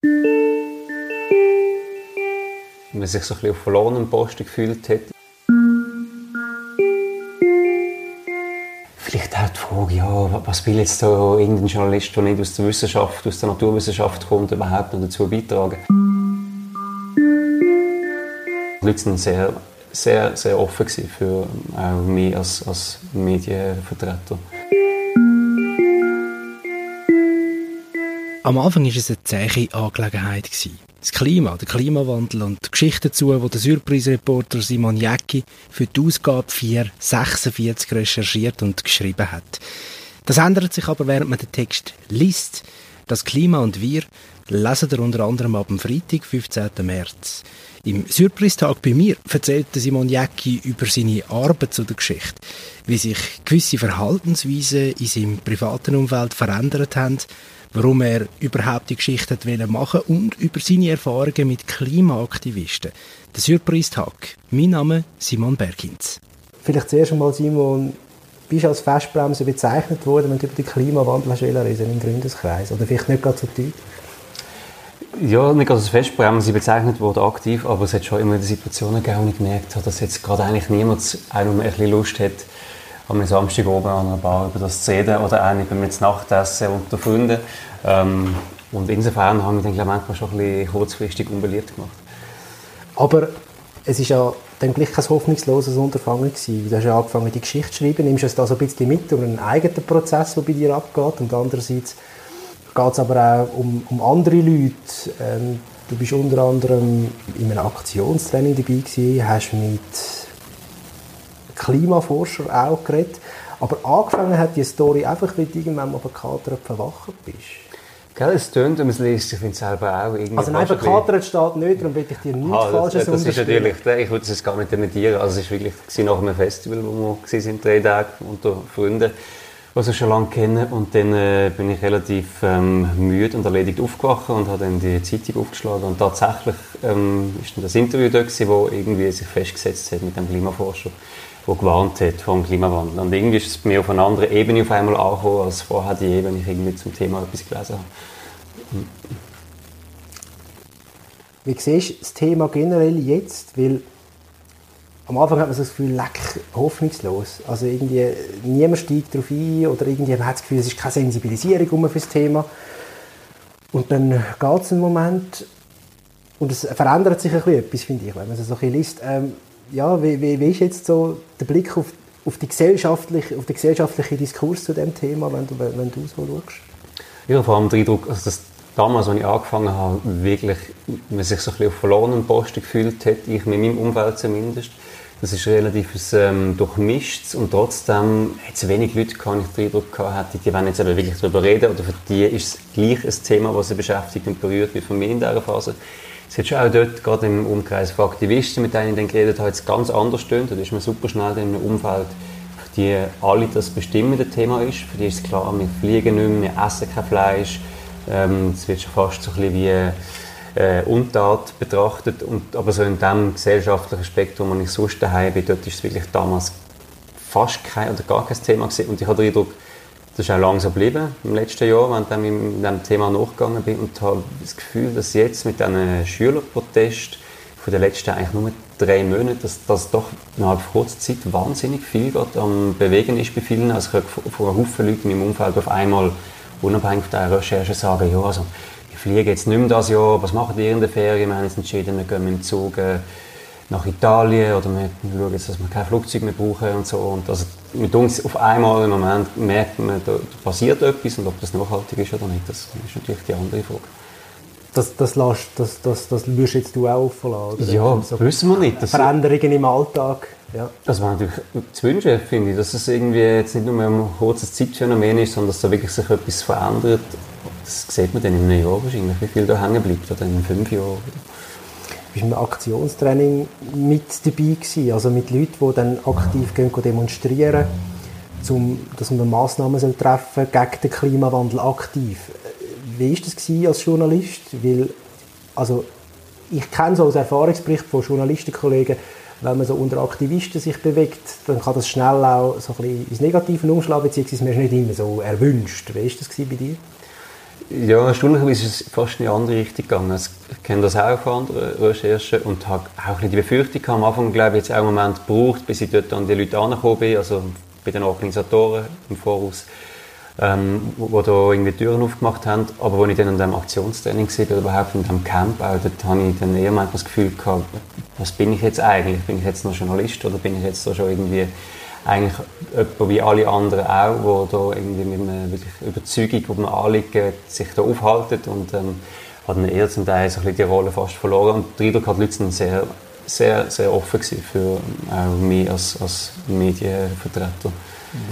Man sich so ein bisschen auf verlorenen Posten gefühlt hat. Vielleicht auch die Frage, ja, was will jetzt da irgendein Journalist, der nicht aus der Wissenschaft, aus der Naturwissenschaft kommt, überhaupt noch dazu beitragen? Die Leute sind sehr, sehr, sehr offen für auch mich als, als Medienvertreter. Am Anfang war es eine zähe Angelegenheit. Das Klima, der Klimawandel und die Geschichte dazu, die der Surprise-Reporter Simon Jäcki für die Ausgabe 446 recherchiert und geschrieben hat. Das ändert sich aber, während man den Text liest. Das Klima und wir lesen ihr unter anderem ab dem Freitag, 15. März. Im Surprise-Tag bei mir erzählt Simon Jäcki über seine Arbeit zu der Geschichte, wie sich gewisse Verhaltensweisen in seinem privaten Umfeld verändert haben, warum er überhaupt die Geschichte machen wollte und über seine Erfahrungen mit Klimaaktivisten. Der Surprise-Tag. Mein Name Simon Bergins. Vielleicht zuerst einmal, Simon, bist als Festbremse bezeichnet worden, wenn du über den Klimawandel hast reden im Freundeskreis? Oder vielleicht nicht gerade so deutlich? Ja, nicht als Festbremse bezeichnet wurde aktiv, aber es hat schon immer die Situationen gegeben, wo ich gemerkt habe, dass jetzt gerade eigentlich niemand nur ein bisschen Lust hat, am Samstag oben an einer Bar über das zu reden oder auch nicht beim Nachtessen unter Freunden. Ähm, und insofern haben wir dann glaube ich, schon ein bisschen kurzfristig unbeliebt gemacht. Aber es ist ja dann gleich kein hoffnungsloses Unterfangen gewesen. Du hast ja angefangen, die Geschichte zu schreiben. Nimmst du es da so ein bisschen mit um einen eigenen Prozess, der bei dir abgeht und andererseits geht es aber auch um, um andere Leute. Ähm, du bist unter anderem in einem Aktionstraining dabei gewesen, hast mit Klimaforscher auch geredet. Aber angefangen hat die Story einfach, weil du irgendwann mal bekatert verwacht bist. Gell, es tönt, wenn man es liest, ich finde es selber auch irgendwie... Also nein, bekatert steht nicht, darum will ich dir nichts ah, Falsches das, das ist natürlich, Ich würde es gar nicht dementieren. Also es war wirklich nach einem Festival, wo wir waren, drei Tage unter Freunden was ich schon lange kenne. Und dann äh, bin ich relativ ähm, müde und erledigt aufgewacht und habe dann die Zeitung aufgeschlagen. Und tatsächlich ähm, dann das Interview da gewesen, wo irgendwie sich festgesetzt hat mit dem Klimaforscher, der gewarnt hat vor dem Klimawandel. Und irgendwie ist es mir auf einer anderen Ebene auf einmal angekommen, als vorher die Ebene, wenn ich irgendwie zum Thema etwas gelesen habe. Wie siehst du das Thema generell jetzt? Weil am Anfang hat man so das Gefühl, leck, hoffnungslos. Also irgendwie, niemand steigt darauf ein oder irgendwie man hat das Gefühl, es ist keine Sensibilisierung für das Thema. Und dann geht es einen Moment und es verändert sich ein bisschen etwas, finde ich, wenn man es so ein bisschen liest. Ähm, ja, wie, wie, wie, ist jetzt so der Blick auf, auf, die gesellschaftliche, den gesellschaftlichen Diskurs zu dem Thema, wenn du, wenn du so schaust? Ja, vor allem der Eindruck, also das damals, als ich angefangen habe, wirklich man sich so ein bisschen auf verlorenen Posten gefühlt hat, ich mit meinem Umfeld zumindest. Das ist relativ ähm, durchmischt und trotzdem hat es wenig Leute gehabt, ich den Eindruck gehabt, die wollen jetzt wirklich darüber reden oder für die ist es gleich ein Thema, das sie beschäftigt und berührt, wie für mich in dieser Phase. Es hat schon auch dort, gerade im Umkreis von Aktivisten, mit denen ich dann geredet habe, jetzt ganz anders stimmt. Da ist man super schnell in einem Umfeld, für die alle das bestimmende Thema ist. Für die ist klar, wir fliegen nicht mehr, wir essen kein Fleisch. Ähm, es wird schon fast so ein bisschen wie äh, Untat betrachtet. Und, aber so in dem gesellschaftlichen Spektrum, wo ich sonst daheim bin, dort ist es wirklich damals fast kein oder gar kein Thema gewesen. Und ich habe den Eindruck, das ist auch langsam geblieben im letzten Jahr, wenn ich mit diesem Thema nachgegangen bin und habe das Gefühl, dass jetzt mit diesen Schülerprotest von den letzten eigentlich nur drei Monaten, dass das doch innerhalb kurzer Zeit wahnsinnig viel gerade am Bewegen ist bei vielen. Also ich habe von einem Haufen Leuten in meinem Umfeld auf einmal unabhängig von der Recherche sagen, ja, also ich fliege jetzt nicht mehr das Jahr, was machen die in der Ferien? Wir haben uns entschieden, wir gehen mit dem Zug äh, nach Italien oder wir schauen jetzt, dass wir kein Flugzeug mehr brauchen und so. Und also mit uns auf einmal im Moment merkt man, da, passiert etwas und ob das nachhaltig ist oder nicht, das ist natürlich die andere Frage. Das, das, lässt, das, das, das würdest jetzt du auch verlassen? Ja, so wissen wir nicht. Das Veränderungen im Alltag? Ja. Das war natürlich zu wünschen, finde ich, dass es irgendwie jetzt nicht nur ein kurzes Zeitphänomen ist, sondern dass da wirklich sich etwas verändert. Das sieht man dann in einem Jahr wahrscheinlich, wie viel da hängen bleibt oder in fünf Jahren. Du warst im Aktionstraining mit dabei gewesen, also mit Leuten, die dann aktiv gehen, demonstrieren, zum, dass man Massnahmen treffen gegen den Klimawandel aktiv. Wie war das als Journalist? Weil, also, ich kenne so aus Erfahrungsberichten von Journalistenkollegen, wenn man so unter Aktivisten sich bewegt, dann kann das schnell auch so ein bisschen ins Negative umschlagen, beziehungsweise man ist nicht immer so erwünscht. Wie war das bei dir? Ja, erstaunlicherweise ist es fast in die andere Richtung gegangen. Ich kenne das auch von anderen Recherchen und habe auch ein die Befürchtung gehabt, am Anfang, glaube ich, jetzt auch einen Moment gebraucht, bis ich dort an die Leute angekommen bin, also bei den Organisatoren im Voraus, ähm, wo, da irgendwie Türen aufgemacht haben. Aber als ich dann an dem Aktionstraining war, oder überhaupt in diesem Camp, auch, dort habe ich dann eher das Gefühl gehabt, was bin ich jetzt eigentlich? Bin ich jetzt noch Journalist oder bin ich jetzt da schon irgendwie eigentlich jemand wie alle anderen auch, wo da irgendwie mit einer wirklich Überzeugung, wo man Anliegen sich da aufhalten und ähm, hat dann eher zum Teil so ein bisschen die Rolle fast verloren und der Eindruck hat Leute sind sehr, sehr, sehr offen gewesen für auch mich als, als Medienvertreter.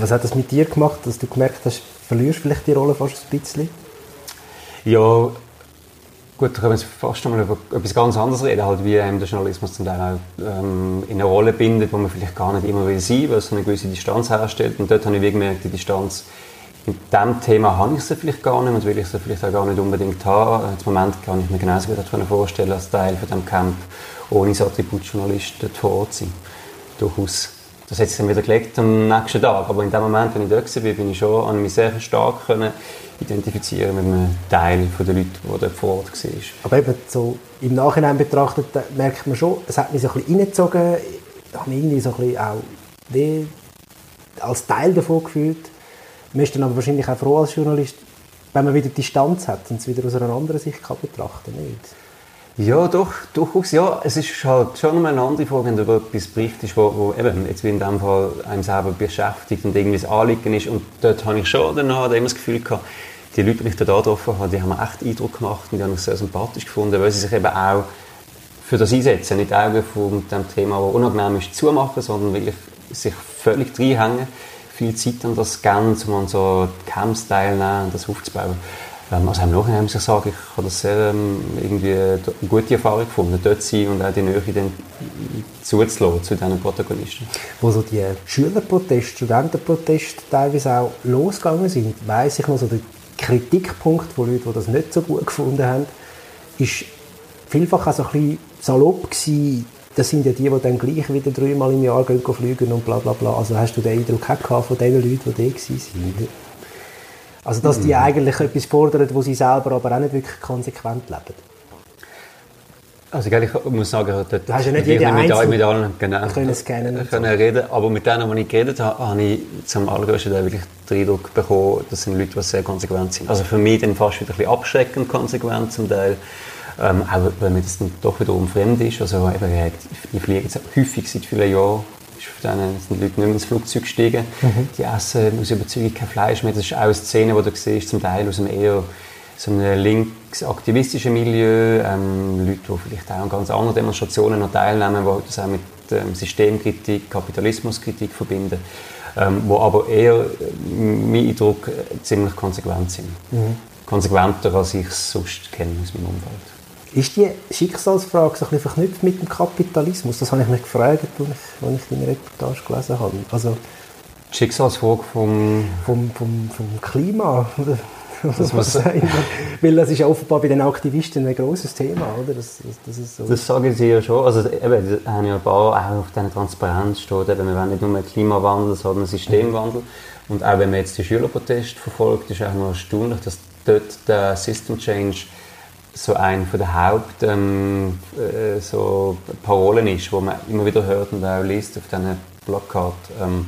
Was hat das mit dir gemacht, dass du gemerkt hast, verlierst vielleicht die Rolle fast ein bisschen? Ja, Gut, da können wir fast einmal über etwas ganz anderes reden, halt wie ähm, der Journalismus zum Teil auch ähm, in eine Rolle bindet, wo man vielleicht gar nicht immer will sein, weil es eine gewisse Distanz herstellt. Und dort habe ich gemerkt, die Distanz in diesem Thema habe ich sie vielleicht gar nicht und will ich sie vielleicht auch gar nicht unbedingt haben. Im Moment kann ich mir genauso gut vorstellen, als Teil von diesem Camp ohne das Attributjournalist dort vor Ort sein. Durchaus. Das hat sich dann wieder gelegt am nächsten Tag. Aber in dem Moment, wenn ich dort war, bin ich schon an mich sehr stark können identifizieren mit einem Teil der Leute, die dort vor Ort war. Aber eben so im Nachhinein betrachtet, merkt man schon, es hat mich so ein bisschen reingezogen, ich habe mich irgendwie so ein bisschen auch wie als Teil davon gefühlt. Man ist dann aber wahrscheinlich auch froh als Journalist, wenn man wieder Distanz hat und es wieder aus einer anderen Sicht kann betrachten kann. Ja, doch, durchaus. Ja, es ist halt schon eine andere Frage, wenn du über etwas berichtest, wo, wo eben jetzt wie in dem Fall einem selber beschäftigt und irgendwie das Anliegen ist. Und dort habe ich schon danach immer das Gefühl gehabt, die Leute, die ich da getroffen habe, die haben mir echt Eindruck gemacht und die haben mich sehr sympathisch gefunden, weil sie sich eben auch für das einsetzen. Nicht Augen von dem Thema, das unangenehm ist, zumachen, sondern wirklich sich völlig reinhängen. Viel Zeit an das geben, um an so Camps teilnehmen und das aufzubauen. Ähm, also im Nachhinein muss ich sagen, ich habe das sehr ähm, irgendwie eine gute Erfahrung gefunden, dort zu sein und auch die Nähe dann zuzulassen zu diesen Protagonisten. Wo so die Schülerproteste, Studentenproteste teilweise auch losgegangen sind, weiss ich noch so, Kritikpunkt von Leuten, die das nicht so gut gefunden haben, ist vielfach auch so ein bisschen salopp gewesen. Das sind ja die, die dann gleich wieder dreimal im Jahr gehen, fliegen und bla bla bla. Also hast du den Eindruck gehabt von den Leuten, die da waren? Also dass die mhm. eigentlich etwas fordern, wo sie selber aber auch nicht wirklich konsequent leben. Also ich muss sagen, du hast ja nicht jede mit, Einzel mit allen genau, können scannen können so. reden, aber mit denen, die ich geredet habe, habe ich zum allergrößten Teil wirklich den Eindruck bekommen, das sind Leute, die sehr konsequent sind. Also für mich dann fast wieder ein bisschen abschreckend konsequent zum Teil, ähm, auch weil mir das dann doch wiederum fremd ist. Also eben, die fliegen jetzt häufig seit vielen Jahren von denen sind die Leute nicht mehr ins Flugzeug gestiegen. Mhm. Die essen aus Überzeugung kein Fleisch mehr. Das ist auch eine Szene, die du siehst, zum Teil aus einem eher so einem linksaktivistischen Milieu, ähm, Leute, die vielleicht auch an ganz anderen Demonstrationen noch teilnehmen, die das auch mit ähm, Systemkritik, Kapitalismuskritik verbinden, ähm, wo aber eher, äh, mein Eindruck, äh, ziemlich konsequent sind. Mhm. Konsequenter, als ich es sonst kenne aus meinem Umfeld. Ist die Schicksalsfrage so ein bisschen verknüpft mit dem Kapitalismus? Das habe ich mich gefragt, als ich, als ich deine Reportage gelesen habe. Also, die Schicksalsfrage vom... Vom, vom, vom Klima, oder? Das muss sein. Weil das ist offenbar bei den Aktivisten ein großes Thema, oder? Das, das, das, ist so. das sagen sie ja schon. Also eben, haben ja ein paar auch auf dieser Transparenz steht, eben, wir wollen nicht nur Klimawandel, sondern Systemwandel. Und auch wenn man jetzt die Schülerproteste verfolgt, ist auch noch erstaunlich, dass dort der System Change so ein von der Haupt ähm, äh, so Parolen ist, wo man immer wieder hört und auch liest auf diesen Plakat. Ähm,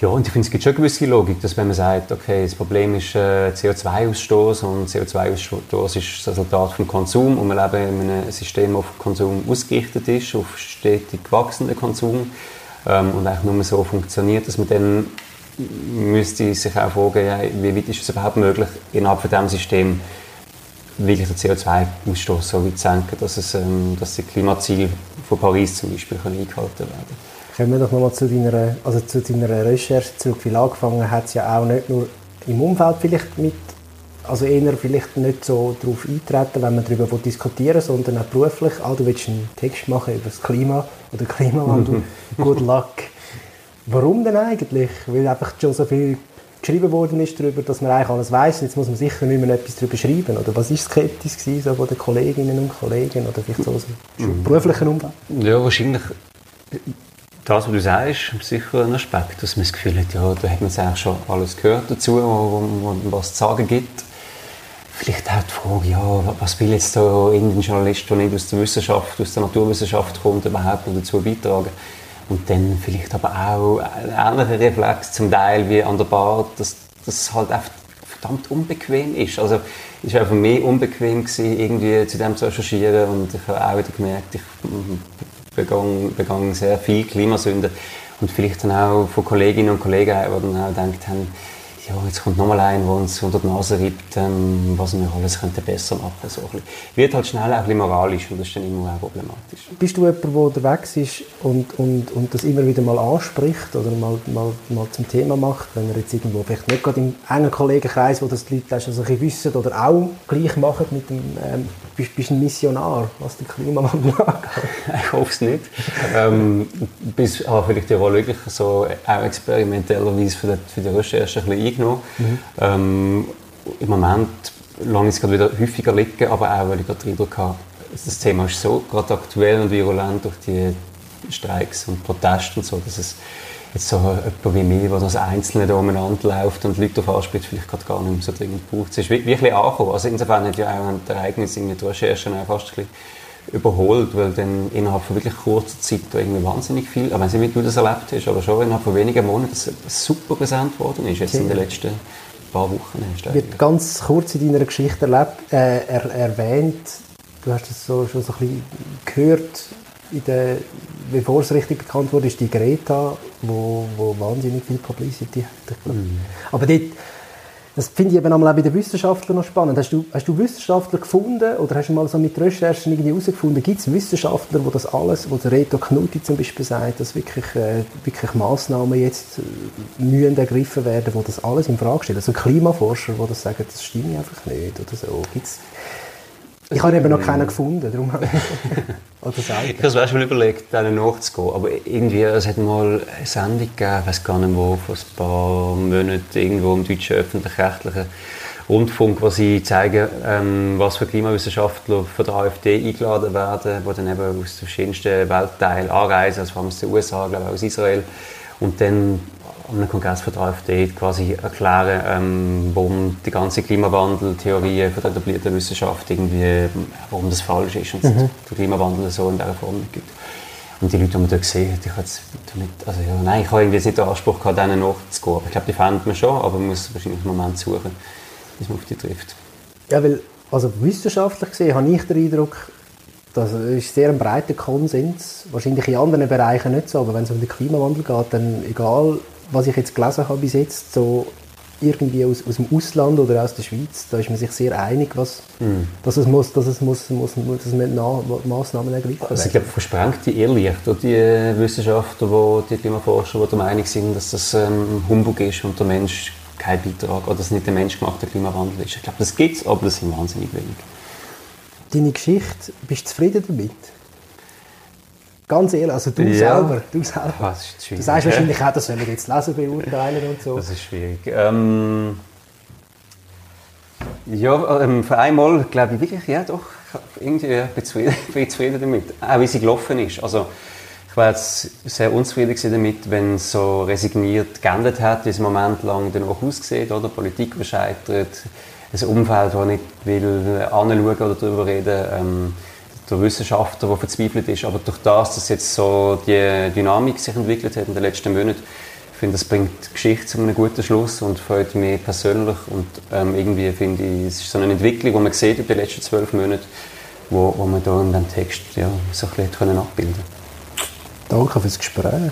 ja, und ich finde, es gibt schon eine gewisse Logik, dass wenn man sagt, okay, das Problem ist äh, CO2-Ausstoß und CO2-Ausstoß ist das Resultat vom Konsum und wir leben in einem System, das auf Konsum ausgerichtet ist, auf stetig wachsenden Konsum ähm, und eigentlich nur so funktioniert, dass man dann müsste sich auch fragen, ja, wie weit ist es überhaupt möglich, innerhalb von diesem System wirklich den CO2-Ausstoß so weit senken, dass, es, ähm, dass die Klimaziele von Paris zum Beispiel eingehalten werden können. Kommen wir doch nochmal zu deiner, also zu deiner Recherche zurück. Weil angefangen hat es ja auch nicht nur im Umfeld vielleicht mit, also eher vielleicht nicht so darauf eintreten, wenn man darüber diskutieren sondern auch beruflich. Ah, du willst einen Text machen über das Klima oder Klimawandel. Good luck. Warum denn eigentlich? Weil einfach schon so viel geschrieben worden ist darüber, dass man eigentlich alles weiß. Jetzt muss man sicher nicht mehr etwas darüber schreiben. Oder was ist skeptisch gewesen, so von den Kolleginnen und Kollegen oder vielleicht so aus dem mhm. beruflichen Umfeld? Ja, wahrscheinlich das, was du sagst, ist sicher ein Aspekt, dass man das Gefühl hat, ja, da hat man eigentlich schon alles gehört dazu, was es zu sagen gibt. vielleicht auch die Frage, ja, was will jetzt da irgendein Journalist, der nicht aus der Wissenschaft, aus der Naturwissenschaft kommt, überhaupt dazu beitragen? Und dann vielleicht aber auch ein ähnlicher Reflex zum Teil wie an der Bar, dass das halt einfach verdammt unbequem ist. Also es war auch für mich unbequem, gewesen, irgendwie zu dem zu recherchieren und ich habe auch wieder gemerkt, ich begann, begann sehr viel Klimasünden und vielleicht dann auch von Kolleginnen und Kollegen, die dann auch gedacht haben, ja, jetzt kommt nochmal ein, der uns unter die Nase reibt, ähm, was wir alles könnten besser machen so ein Wird halt schnell auch ein bisschen moralisch und das ist dann immer auch problematisch. Bist du jemand, der unterwegs ist und, und, und das immer wieder mal anspricht oder mal, mal, mal zum Thema macht, wenn er jetzt irgendwo, vielleicht nicht gerade im engen Kollegenkreis, wo das die Leute also ein wissen oder auch gleich machen mit dem, ähm, bist, bist ein Missionar, was den Klimawandel angeht? ich hoffe es nicht. ähm, bis, habe vielleicht die Rolle wirklich so auch experimentellerweise für die, für die Recherche ein bisschen eingenommen. Mhm. Ähm, Im Moment lange es gerade wieder häufiger liegen, aber auch, weil ich gerade den Eindruck habe, das Thema ist so gerade aktuell und virulent durch die Streiks und Proteste und so, dass es jetzt so jemand wie mir, der das Einzelne da umeinander läuft und Leute auf anspricht, vielleicht gerade gar nicht mehr so dringend braucht. Es ist wirklich angekommen. Also insofern hat ja auch ein Ereignis in der Recherche auch fast ein bisschen überholt, weil dann innerhalb von wirklich kurzer Zeit da irgendwie wahnsinnig viel, aber wenn Sie mit du das erlebt hast, aber schon innerhalb von wenigen Monaten das super präsent worden ist, jetzt ja. in den letzten paar Wochen. Hast Wird ganz kurz in deiner Geschichte erlebt, äh, er, erwähnt, du hast es so, schon so ein bisschen gehört, in der, bevor es richtig bekannt wurde, ist die Greta, wo, wo wahnsinnig viel Publicity hat. Mhm. Aber dort, das finde ich eben auch bei den Wissenschaftlern noch spannend. Hast du, hast du Wissenschaftler gefunden oder hast du mal so mit Recherchen irgendwie herausgefunden, gibt es Wissenschaftler, wo das alles, wo der Reto Knutti zum Beispiel sagt, dass wirklich, äh, wirklich Massnahmen jetzt äh, mühen ergriffen werden, wo das alles in Frage stellen? Also Klimaforscher, die das sagen, das stimmt einfach nicht oder so. Gibt's, ich habe eben noch keinen gefunden, darum Oder ich habe es schon überlegt, denen nachzugehen, aber irgendwie, es hat mal eine Sendung gegeben, ich weiß gar nicht wo, vor ein paar Monaten, irgendwo im deutschen öffentlich-rechtlichen Rundfunk, wo sie zeigen, ähm, was für Klimawissenschaftler von der AfD eingeladen werden, die dann eben aus den verschiedensten Weltteilen anreisen, also vor allem aus den USA, glaube ich, aus Israel, und dann an einem Kongress von der AfD quasi erklären, ähm, warum die ganze Klimawandeltheorie von der etablierten Wissenschaft irgendwie, warum das falsch ist und mhm. der Klimawandel so in dieser Form nicht gibt. Und die Leute, die man da gesehen hat, ich jetzt damit, also ja, nein, ich habe irgendwie nicht den Anspruch gehabt, denen nachzugehen. Ich glaube, die fände man schon, aber man muss wahrscheinlich einen Moment suchen, bis man auf die trifft. Ja, weil, also wissenschaftlich gesehen habe ich den Eindruck, das ist sehr ein breiter Konsens. Wahrscheinlich in anderen Bereichen nicht so, aber wenn es um den Klimawandel geht, dann egal was ich jetzt gelesen habe bis jetzt, so irgendwie aus, aus dem Ausland oder aus der Schweiz, da ist man sich sehr einig, was, mm. dass es muss, dass es muss, muss, muss dass man Na Massnahmen ergreifen Also ich glaube, versprengt die Irrlichter, die Wissenschaftler, die, die Klimaforscher, die der Meinung sind, dass das ähm, Humbug ist und der Mensch kein Beitrag oder dass nicht der menschgemachte Klimawandel ist. Ich glaube, das gibt es, aber das sind wahnsinnig wenig. Deine Geschichte, bist du zufrieden damit? Ganz ehrlich, also du ja. selber, du selber. Das ist schwierig. Du sagst wahrscheinlich auch, das sollen wir jetzt lesen, beurteilen und so. Das ist schwierig. Ähm, ja, ähm, für einmal glaube ich wirklich, ja doch, irgendwie bin zufrieden, bin zufrieden damit. Auch wie sie gelaufen ist. Also, ich war jetzt sehr unzufrieden damit, wenn es so resigniert geendet hat, wie es im Moment lang danach aussieht, oder? Politik scheitert, ein Umfeld, das nicht will anschauen oder darüber reden ähm, der Wissenschaftler, der verzweifelt ist. Aber durch das, dass jetzt so die Dynamik sich entwickelt hat in den letzten Monaten, ich finde, das bringt die Geschichte zu einem guten Schluss und freut mich persönlich. Und ähm, irgendwie finde ich, es ist so eine Entwicklung, die man sieht über die letzten zwölf Monate, wo, wo man da in diesem Text ja, so ein bisschen können abbilden Danke fürs Gespräch.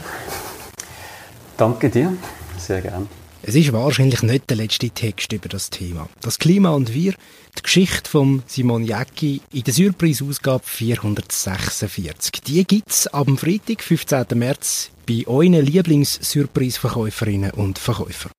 Danke dir, sehr gerne. Es ist wahrscheinlich nicht der letzte Text über das Thema. Das Klima und wir, die Geschichte von Simon Jäcki in der Surprise-Ausgabe 446. Die gibt es am Freitag, 15. März, bei euren Lieblings-Surprise-Verkäuferinnen und Verkäufern.